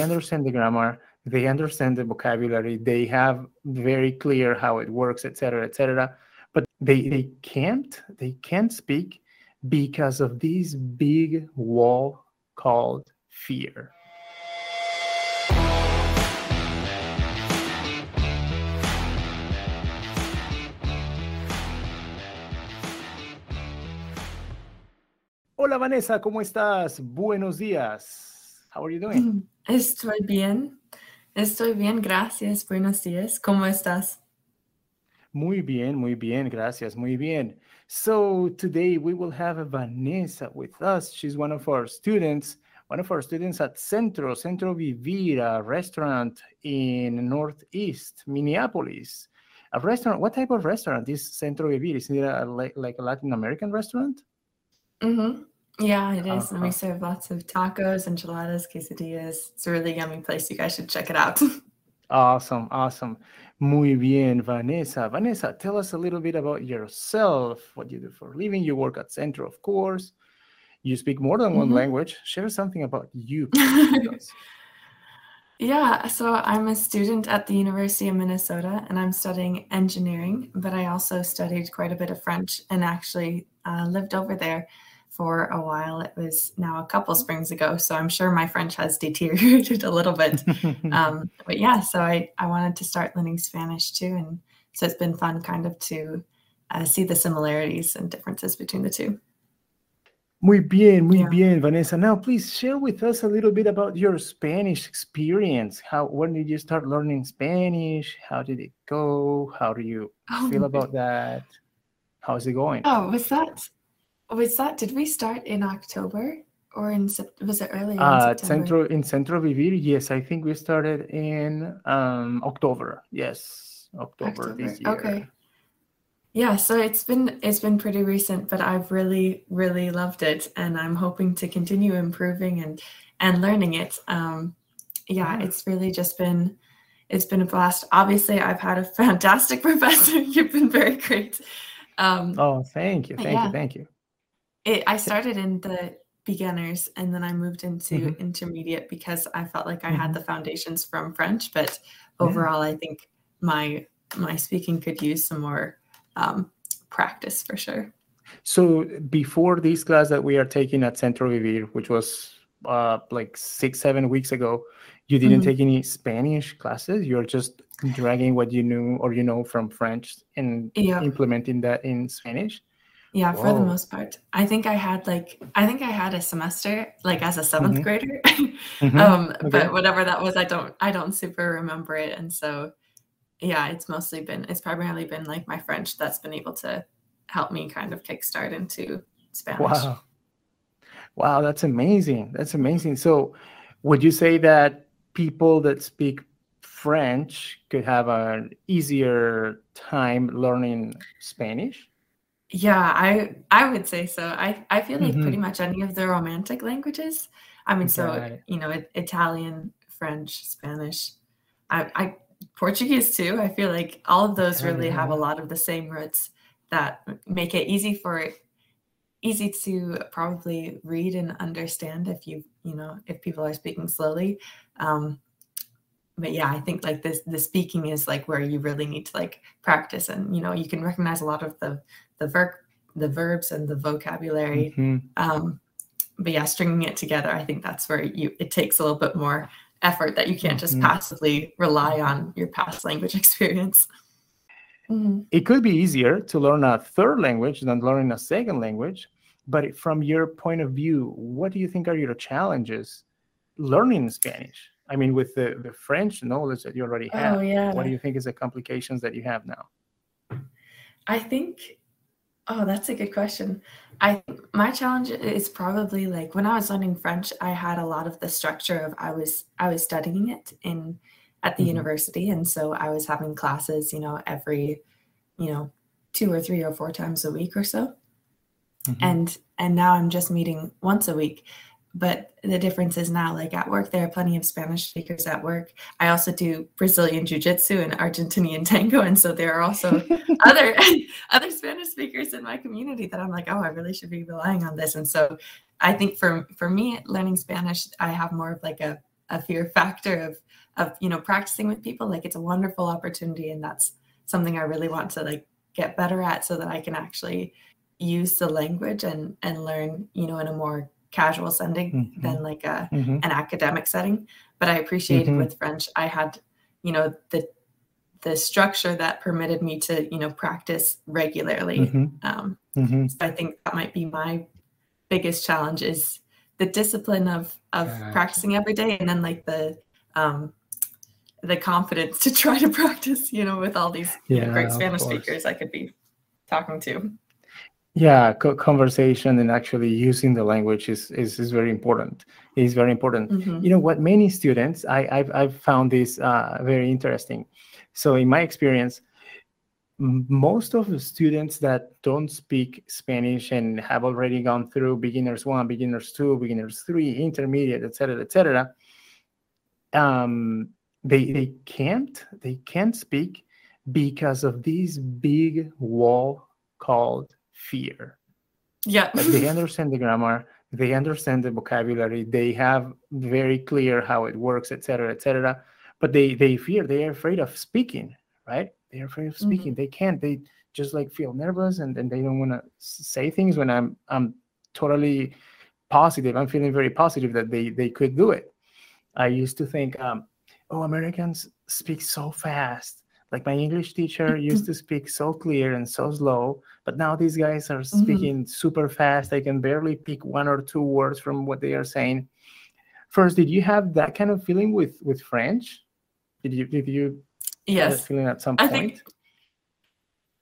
understand the grammar, they understand the vocabulary, they have very clear how it works, etc., etc. But they, they can't they can't speak because of this big wall called fear. Hola Vanessa, ¿cómo estás? Buenos días. How are you doing? Estoy bien. Estoy bien, gracias. Buenos días. ¿Cómo estás? Muy bien, muy bien. Gracias. Muy bien. So today we will have Vanessa with us. She's one of our students, one of our students at Centro, Centro Vivir, a restaurant in Northeast Minneapolis. A restaurant, what type of restaurant is Centro Vivir? Is it a, like, like a Latin American restaurant? Mm-hmm. Yeah, it is. And we serve lots of tacos, enchiladas, quesadillas. It's a really yummy place. You guys should check it out. Awesome, awesome. Muy bien, Vanessa. Vanessa, tell us a little bit about yourself, what you do for a living. You work at Centro, of course. You speak more than one Mhm. language. Share something about you. Yeah, so I'm a student at the University of Minnesota and I'm studying engineering, but I also studied quite a bit of French and actually uh, lived over there for a while. It was now a couple springs ago, so I'm sure my French has deteriorated a little bit. Um, but yeah, so I, I wanted to start learning Spanish too. And so it's been fun kind of to uh, see the similarities and differences between the two. Muy bien, muy Yeah. bien, Vanessa. Now, please share with us a little bit about your Spanish experience. How, when did you start learning Spanish? How did it go? How do you Oh, feel about that? How's it going? Oh, was that was that did we start in October or in was it earlier in Uh, September? Centro in Centro Vivir, yes, I think we started in um, October. Yes, October, this year. Okay. Yeah, so it's been it's been pretty recent, but I've really really loved it, and I'm hoping to continue improving and and learning it. Um, yeah, Yeah. it's really just been it's been a blast. Obviously, I've had a fantastic professor. You've been very great. Um, Oh, thank you, thank Yeah. you, thank you. It, I started in the beginners and then I moved into Mhm. intermediate because I felt like I Mhm. had the foundations from French, but Yeah. overall I think my my speaking could use some more um, practice for sure. So before this class that we are taking at Centro Vivir, which was uh, like six, seven weeks ago, you didn't Mhm. take any Spanish classes. You're just dragging what you knew or you know from French and Yeah, implementing that in Spanish. Yeah, for the Whoa. most part. I think I had like I think I had a semester like as a 7th Mhm. grader. Mhm. um, Okay. but whatever that was, I don't I don't super remember it, and so yeah, it's mostly been it's primarily been like my French that's been able to help me kind of kickstart into Spanish. Wow. Wow, that's amazing. That's amazing. So, would you say that people that speak French could have an easier time learning Spanish? Yeah, I I would say so. I I feel like pretty Mhm. much any of the romantic languages. I mean, so it. you know, it, Italian, French, Spanish, I, I Portuguese too. I feel like all of those really have a lot of the same roots that m- make it easy for easy to probably read and understand if you you know if people are speaking slowly. Um, but yeah, I think like this the speaking is like where you really need to like practice and you know you can recognize a lot of the the verb the verbs and the vocabulary. Mhm. Um, but yeah, stringing it together, I think that's where you it takes a little bit more effort that you can't just Mhm. passively rely on your past language experience. Mhm. It could be easier to learn a third language than learning a second language. But from your point of view, what do you think are your challenges learning Spanish? I mean, with the, the French knowledge that you already have, Oh yeah. what do you think is the complications that you have now? I think, oh, that's a good question. I my challenge is probably like when I was learning French, I had a lot of the structure of I was I was studying it in at the Mhm. university, and so I was having classes, you know, every, you know, two or three or four times a week or so, Mhm. and and now I'm just meeting once a week. But the difference is now, like at work, there are plenty of Spanish speakers at work. I also do Brazilian Jiu Jitsu and Argentinian Tango. And so there are also other other Spanish speakers in my community that I'm like, oh, I really should be relying on this. And so I think for for me, learning Spanish, I have more of like a, a fear factor of of you know practicing with people like it's a wonderful opportunity and that's something i really want to like get better at so that i can actually use the language and and learn you know in a more casual setting mm-hmm. than like a mm-hmm. an academic setting but i appreciated mm-hmm. with french i had you know the the structure that permitted me to you know practice regularly mm-hmm. um, mm-hmm. so i think that might be my biggest challenge is the discipline of of practicing every day and then like the um the confidence to try to practice you know with all these yeah, know, great spanish speakers i could be talking to yeah co- conversation and actually using the language is is, is very important. Is very important. Mm-hmm. you know what? Many students i i've, I've found this uh, very interesting. So in my experience most of the students that don't speak spanish and have already gone through beginners one beginners two beginners three intermediate etc etc um, they they can't they can't speak because of this big wall called fear. Yeah. Like they understand the grammar they understand the vocabulary they have very clear how it works etc etc but they they fear they are afraid of speaking right? They're afraid of speaking. Mm-hmm. they can't they just like feel nervous and, and they don't want to say things when i'm i'm totally positive i'm feeling very positive that they they could do it. I used to think um, oh americans speak so fast like my english teacher used to speak so clear and so slow but now these guys are mm-hmm. speaking mm-hmm. super fast i can barely pick one or two words from what they are saying first did you have that kind of feeling with with french did you did you yes feeling at some point think,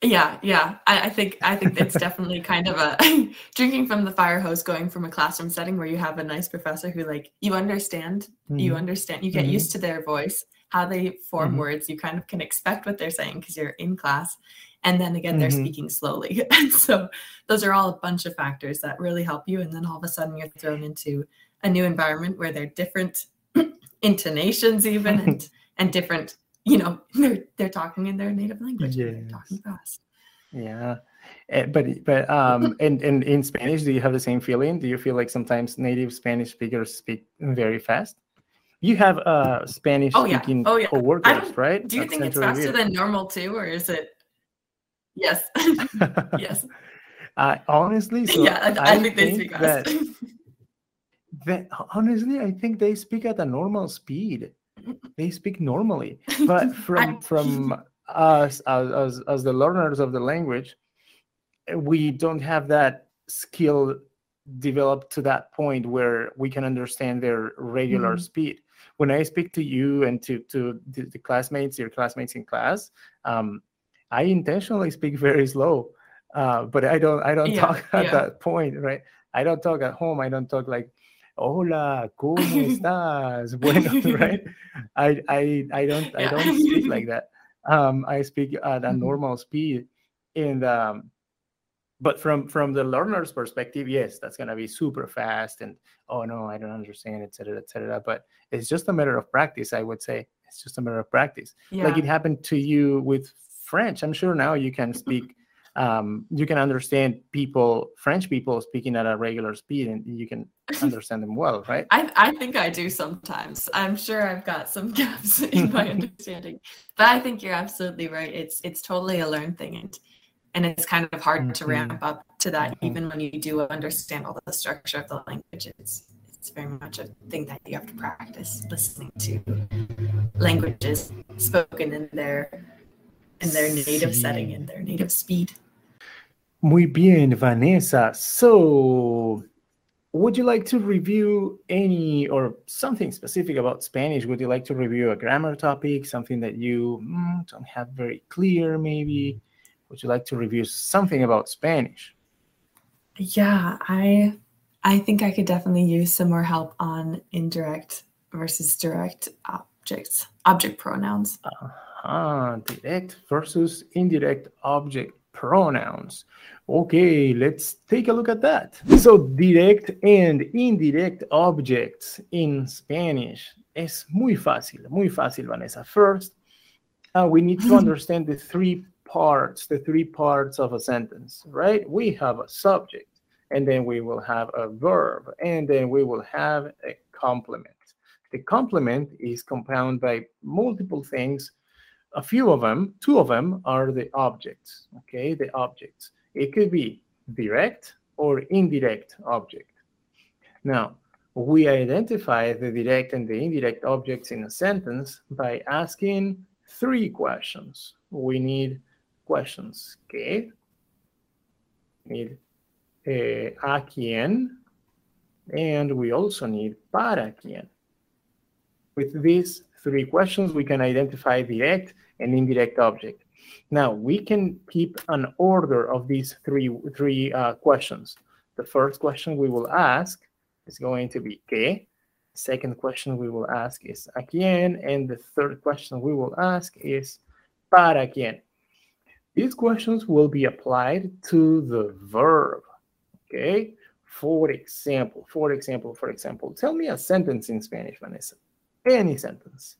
yeah yeah I, I, think i think it's definitely kind of a drinking from the fire hose going from a classroom setting where you have a nice professor who like you understand mm-hmm. you understand you get mm-hmm. used to their voice how they form mm-hmm. words you kind of can expect what they're saying because you're in class and then again they're mm-hmm. speaking slowly and so those are all a bunch of factors that really help you and then all of a sudden you're thrown into a new environment where they're different intonations even and and different you know they're they're talking in their native language yes. they're talking fast yeah eh, but but um and, and in spanish do you have the same feeling do you feel like sometimes native spanish speakers speak very fast you have uh spanish oh, speaking yeah. oh, yeah. co-workers right? do you think it's faster than normal too or is it yes. Yes. Uh, honestly so yeah i, I think, they speak that, that honestly i think they speak at a normal speed. They speak normally. But from from us as, as as the learners of the language we don't have that skill developed to that point where we can understand their regular mm-hmm. speed when i speak to you and to to the, the classmates your classmates in class um, i intentionally speak very slow uh, but i don't i don't yeah, talk at yeah. that point right i don't talk at home i don't talk like hola, ¿cómo estás? bueno, right? I, I, I don't, I don't speak like that. Um, I speak at a mm-hmm. normal speed, and um, but from from the learner's perspective, yes, that's gonna be super fast, and oh no, I don't understand, etc., etc. But it's just a matter of practice, I would say. It's just a matter of practice. Yeah. Like it happened to you with French. I'm sure now you can speak um, you can understand people, French people speaking at a regular speed, and you can understand them well, right? I, I think I do sometimes. I'm sure I've got some gaps in my understanding, but I think you're absolutely right. It's it's totally a learned thing, and and it's kind of hard mm-hmm. to ramp up to that, mm-hmm. even when you do understand all the structure of the language. It's it's very much a thing that you have to practice listening to languages spoken in their in their native sí. setting, in their native speed. Muy bien, Vanessa. So, would you like to review any or something specific about Spanish? Would you like to review a grammar topic, something that you mm, don't have very clear, maybe? Would you like to review something about Spanish? Yeah, I I think I could definitely use some more help on indirect versus direct objects, object pronouns. Uh, uh, direct versus indirect object pronouns. Okay, let's take a look at that. So, direct and indirect objects in Spanish es muy fácil, muy fácil, Vanessa. First, uh, we need to understand the three parts, the three parts of a sentence, right? We have a subject, and then we will have a verb, and then we will have a complement. The complement is compounded by multiple things. A few of them, two of them are the objects, okay? The objects. It could be direct or indirect object. Now, we identify the direct and the indirect objects in a sentence by asking three questions. We need questions. ¿Qué? Need eh, a quién, and we also need para quién. With these three questions, we can identify direct and indirect object. Now, we can keep an order of these three, three uh, questions. The first question we will ask is going to be ¿qué? Second question we will ask is ¿a quién? And the third question we will ask is ¿para quién? These questions will be applied to the verb, okay? For example, for example, for example, tell me a sentence in Spanish, Vanessa. Any sentence.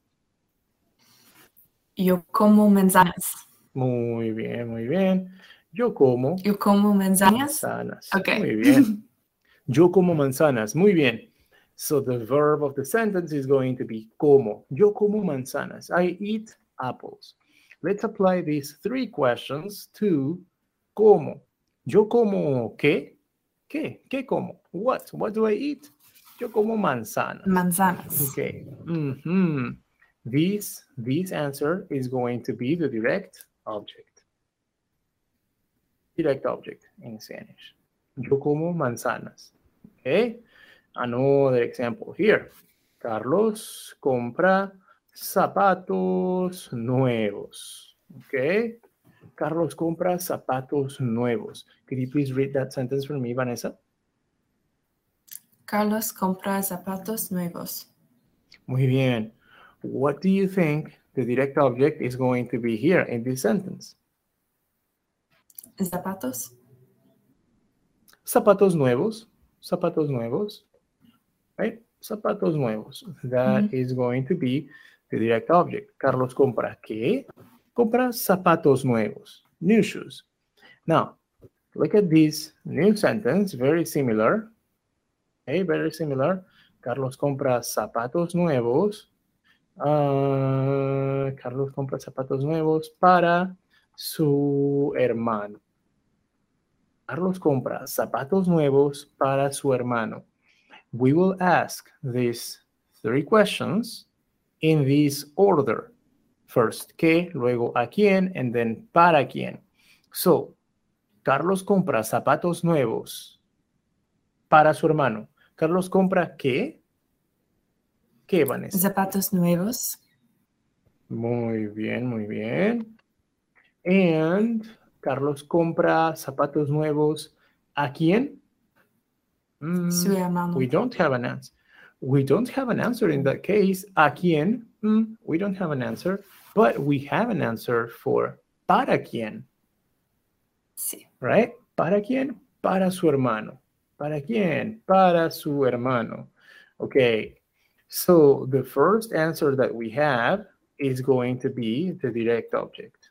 Yo como manzanas. Muy bien, muy bien. Yo como. Yo como manzanas. Manzanas. Okay. Muy bien. Yo como manzanas. Muy bien. So the verb of the sentence is going to be como. Yo como manzanas. I eat apples. Let's apply these three questions to como. Yo como qué? ¿Qué? ¿Qué como? What? What do I eat? Yo como manzana. Manzanas. Okay. Mm-hmm. This, this answer is going to be the direct object. Direct object in Spanish. Yo como manzanas. Okay. Another example here. Carlos compra zapatos nuevos. Okay. Carlos compra zapatos nuevos. Could you please read that sentence for me, Vanessa? Carlos compra zapatos nuevos. Muy bien. What do you think the direct object is going to be here in this sentence? Zapatos. Zapatos nuevos. Zapatos nuevos. Right? Zapatos nuevos. That is going to be the direct object. Carlos compra qué? Compra zapatos nuevos. New shoes. Now, look at this new sentence, very similar. Okay, very similar. Carlos compra zapatos nuevos. Ah, Carlos compra zapatos nuevos para su hermano. Carlos compra zapatos nuevos para su hermano. We will ask these three questions in this order. First, ¿qué? Luego, ¿a quién? And then, ¿para quién? So, Carlos compra zapatos nuevos para su hermano. Carlos compra ¿qué? ¿Qué, Vanessa? Zapatos nuevos. Muy bien, muy bien. And Carlos compra zapatos nuevos. ¿A quién? Mm, Su hermano. we don't have an answer. We don't have an answer in that case. ¿A quién? Mm, we don't have an answer, but we have an answer for para quién, Sí. right? ¿Para quién? Para su hermano. ¿Para quién? Para su hermano. Okay. So the first answer that we have is going to be the direct object.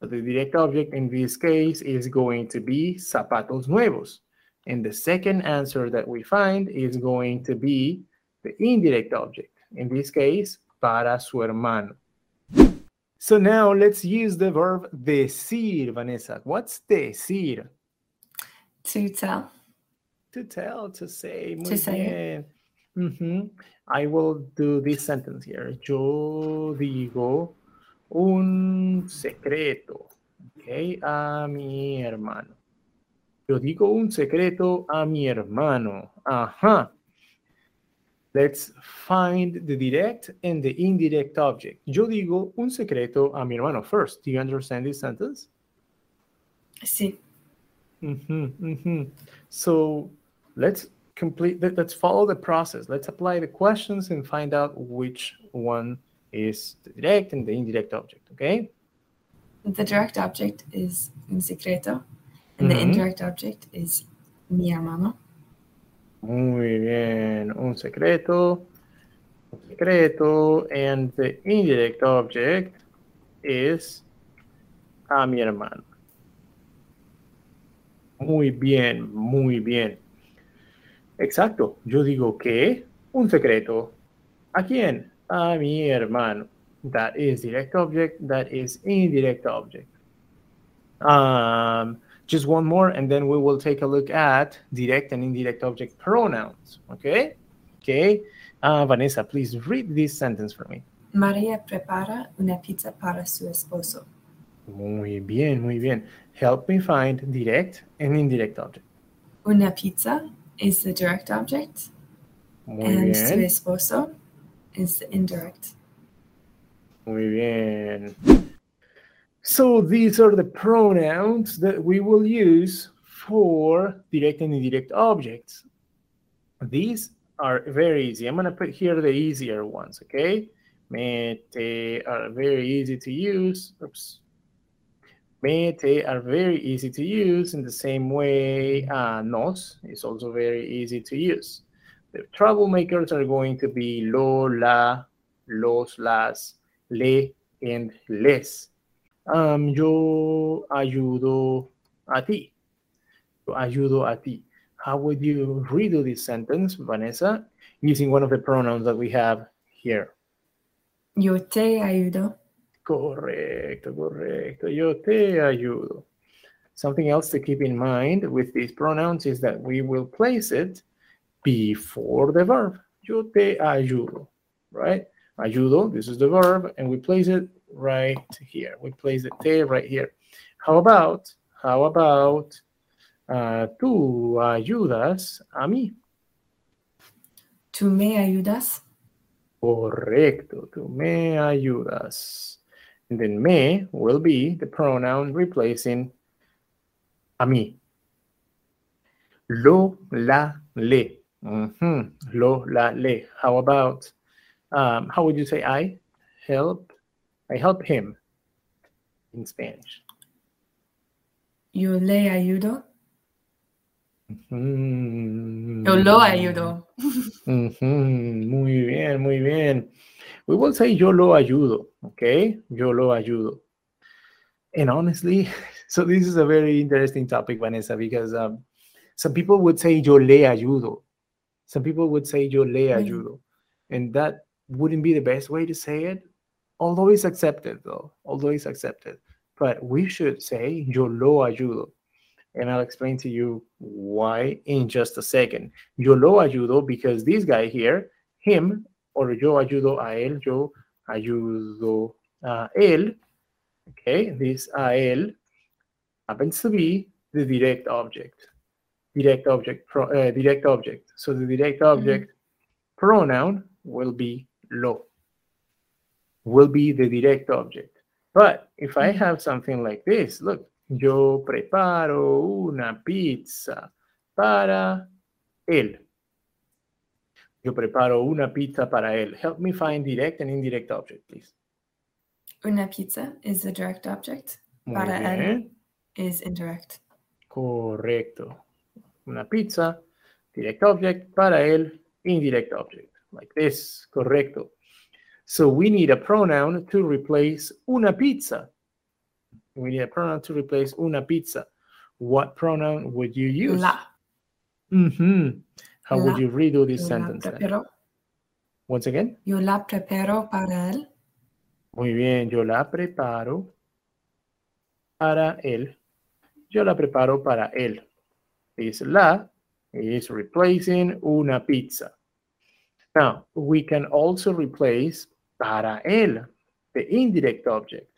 So the direct object in this case is going to be zapatos nuevos. And the second answer that we find is going to be the indirect object. In this case, para su hermano. So now let's use the verb decir, Vanessa. What's decir? To tell. To tell, to say. Muy To say. bien. Mhm. I will do this sentence here. Yo digo un secreto, okay, a mi hermano. Yo digo un secreto a mi hermano. Ajá. Let's find the direct and the indirect object. Yo digo un secreto a mi hermano first. Do you understand this sentence? Sí. hmm hmm So let's complete that. Let's follow the process. Let's apply the questions and find out which one is the direct and the indirect object. Okay. The direct object is un secreto, and the indirect object is mi hermano. Muy bien. Un secreto. Un secreto. And the indirect object is a mi hermano. Muy bien, muy bien. Exacto. Yo digo que un secreto. ¿A quién? A mi hermano. That is direct object. That is indirect object. Um, just one more, and then we will take a look at direct and indirect object pronouns. Okay? Okay. Uh, Vanessa, please read this sentence for me. María prepara una pizza para su esposo. Muy bien, muy bien. Help me find direct and indirect object. Una pizza is the direct object, Muy and su esposo is the indirect. Muy bien. So these are the pronouns that we will use for direct and indirect objects. These are very easy. I'm going to put here the easier ones, okay? Me, te are very easy to use. Oops. Me, te are very easy to use in the same way uh, nos is also very easy to use. The troublemakers are going to be lo, la, los, las, le, and les. Um, yo ayudo a ti. Yo ayudo a ti. How would you redo this sentence, Vanessa, using one of the pronouns that we have here? Yo te ayudo. Correcto, correcto. Yo te ayudo. Something else to keep in mind with these pronouns is that we will place it before the verb. Yo te ayudo, right? Ayudo, this is the verb, and we place it right here. We place the te right here. How about, how about, uh, tú ayudas a mí? Tú me ayudas. Correcto, tú me ayudas. And then me will be the pronoun replacing a mí. Lo, la, le. Mhm. Lo, la, le. How about, um, how would you say I? Help. I help him in Spanish. Yo le ayudo. Mhm. Yo lo ayudo. Mhm, Muy bien, muy bien. We will say yo lo ayudo, okay? Yo lo ayudo. And honestly, so this is a very interesting topic, Vanessa, because um, some people would say yo le ayudo. Some people would say yo le Mm. ayudo. And that wouldn't be the best way to say it, although it's accepted, though, although it's accepted. But we should say yo lo ayudo. And I'll explain to you why in just a second. Yo lo ayudo because this guy here, him, or yo ayudo a él, yo ayudo a él, okay, this a él happens to be the direct object. Direct object, pro, uh, direct object. So the direct object pronoun will be lo, will be the direct object. But if I Mhm. have something like this, look, yo preparo una pizza para él. Yo preparo una pizza para él. Help me find direct and indirect object, please. Una pizza is the direct object. Muy Para él. Is indirect. Correcto. Una pizza, direct object, para él, indirect object. Like this. Correcto. So we need a pronoun to replace una pizza. We need a pronoun to replace una pizza. What pronoun would you use? La. Mhm. How would you redo this Yo la sentence? then? Once again. Yo la preparo para él. Muy bien, yo la preparo para él. Yo la preparo para él. This la is replacing una pizza. Now, we can also replace para él, the indirect object.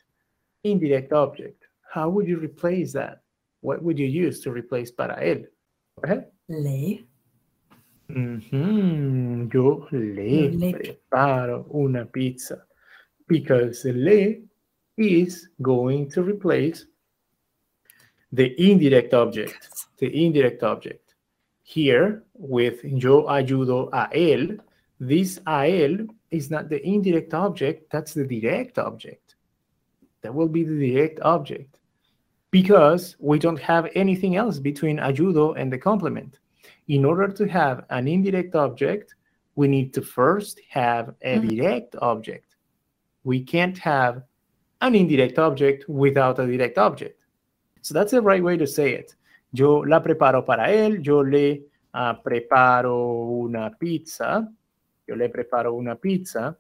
Indirect object. How would you replace that? What would you use to replace para él? Go ahead. Le. Ujú, mm-hmm. Yo le Yo le- preparo una pizza because le is going to replace the indirect object. The indirect object. Here, with yo ayudo a él, this a él is not the indirect object, that's the direct object. That will be the direct object because we don't have anything else between ayudo and the complement in order to have an indirect object, we need to first have a Mhm. direct object. We can't have an indirect object without a direct object. So that's the right way to say it. Yo la preparo para él, yo le ah, preparo una pizza Yo le preparo una pizza.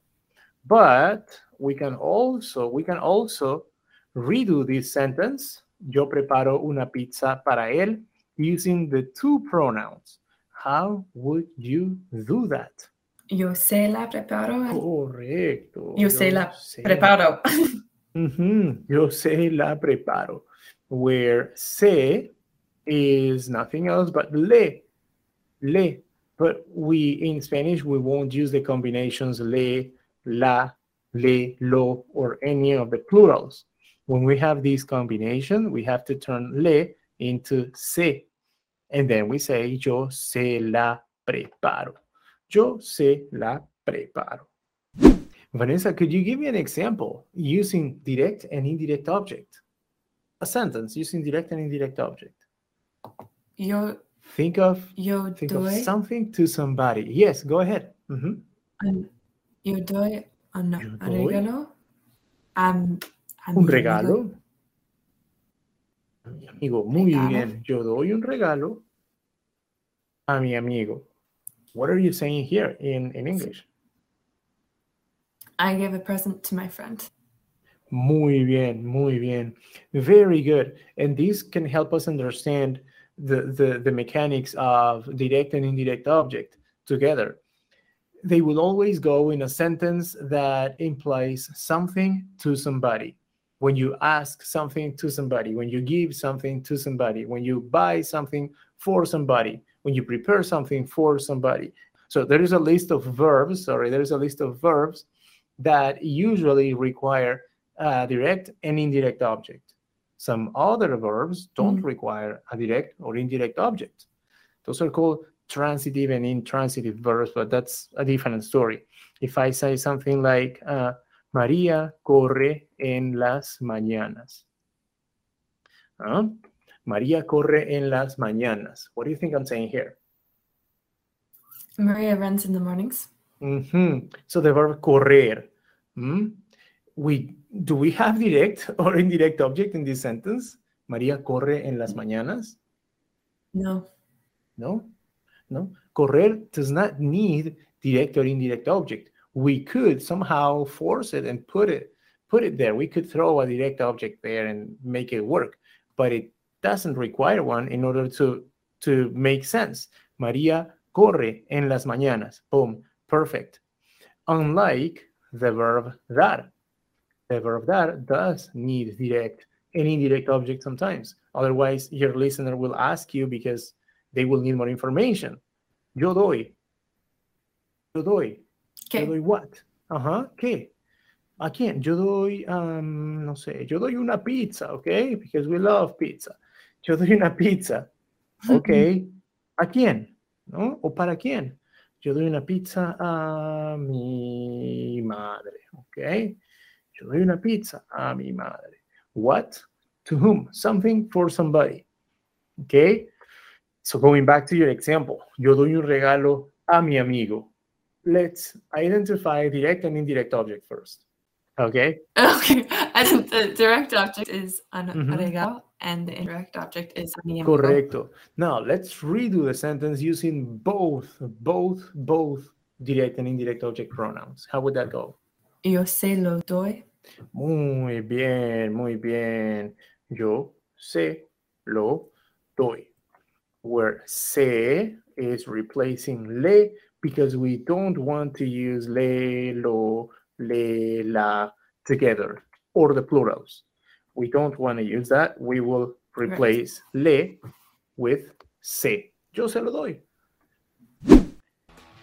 But we can also we can also redo this sentence. Yo preparo una pizza para él using the two pronouns. How would you do that? Yo se la preparo. Correcto. Yo, se la preparo. Mhm. Yo se la preparo. Where se is nothing else but le. Le. But we, in Spanish, we won't use the combinations le, la, le, lo, or any of the plurals. When we have this combination, we have to turn le into se. And then we say, yo se la preparo. Yo se la preparo. Vanessa, could you give me an example using direct and indirect object? A sentence using direct and indirect object. Yo, Think of yo think of something to somebody. Yes, go ahead. Mhm. un- yo doy un Yo doy regalo a, m- a Un regalo. amigo. A mi amigo, muy Regalo. bien. Yo doy un regalo a mi amigo. What are you saying here in, in English? I give a present to my friend. Muy bien, muy bien. Very good. And this can help us understand the, the, the mechanics of direct and indirect object together. They will always go in a sentence that implies something to somebody. When you ask something to somebody, when you give something to somebody, when you buy something for somebody, when you prepare something for somebody. So there is a list of verbs, sorry, there is a list of verbs that usually require a direct and indirect object. Some other verbs don't Mm. require a direct or indirect object. Those are called transitive and intransitive verbs, but that's a different story. If I say something like, uh, María corre en las mañanas. Huh? María corre en las mañanas. What do you think I'm saying here? Maria runs in the mornings. Mhm. So the verb correr. mm, We do we have direct or indirect object in this sentence? María corre en las mañanas. No. No, no. Correr does not need direct or indirect object. We could somehow force it and put it put it there. We could throw a direct object there and make it work, but it doesn't require one in order to to make sense. María corre en las mañanas. Boom, perfect. Unlike the verb dar. The verb dar does need direct and indirect object sometimes. Otherwise, your listener will ask you because they will need more information. Yo doy. Yo doy. Yo Okay. doy what? Ajá, ¿qué? ¿A quién? Yo doy, um, no sé, yo doy una pizza, okay? Because we love pizza. Yo doy una pizza, okay? ¿A quién? ¿No? ¿O para quién? Yo doy una pizza a mi madre, okay? Yo doy una pizza a mi madre. What? To whom? Something for somebody. Okay? So going back to your example, yo doy un regalo a mi amigo. Let's identify direct and indirect object first. Okay? Okay. I think the direct object is un Mhm. regalo and the indirect object is mi amigo. Correcto. Now let's redo the sentence using both, both, both direct and indirect object pronouns. How would that go? Yo se lo doy. Muy bien, muy bien. Yo se lo doy. Where se is replacing le because we don't want to use le, lo, le, la together or the plurals. We don't want to use that. We will replace le with se. Yo se lo doy.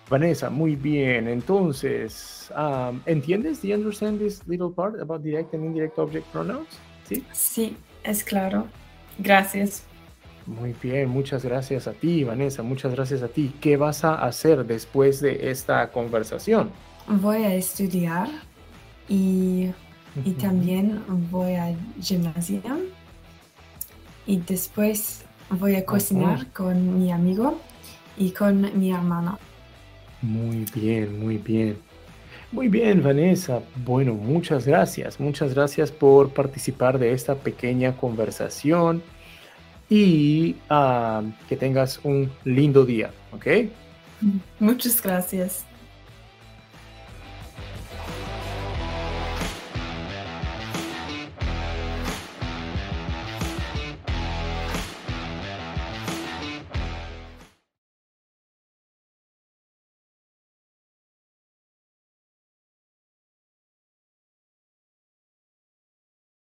Vanessa, muy bien. Entonces, um, ¿entiendes? Do you understand this little part about direct and indirect object pronouns? Sí. Sí, es claro. Gracias. Muy bien, muchas gracias a ti, Vanessa, muchas gracias a ti. ¿Qué vas a hacer después de esta conversación? Voy a estudiar y, y también voy a gimnasio. Y después voy a cocinar con mi amigo y con mi hermano. Muy bien, muy bien. Muy bien, Vanessa. Bueno, muchas gracias. Muchas gracias por participar de esta pequeña conversación y ah, que tengas un lindo día, ¿ok? Muchas gracias.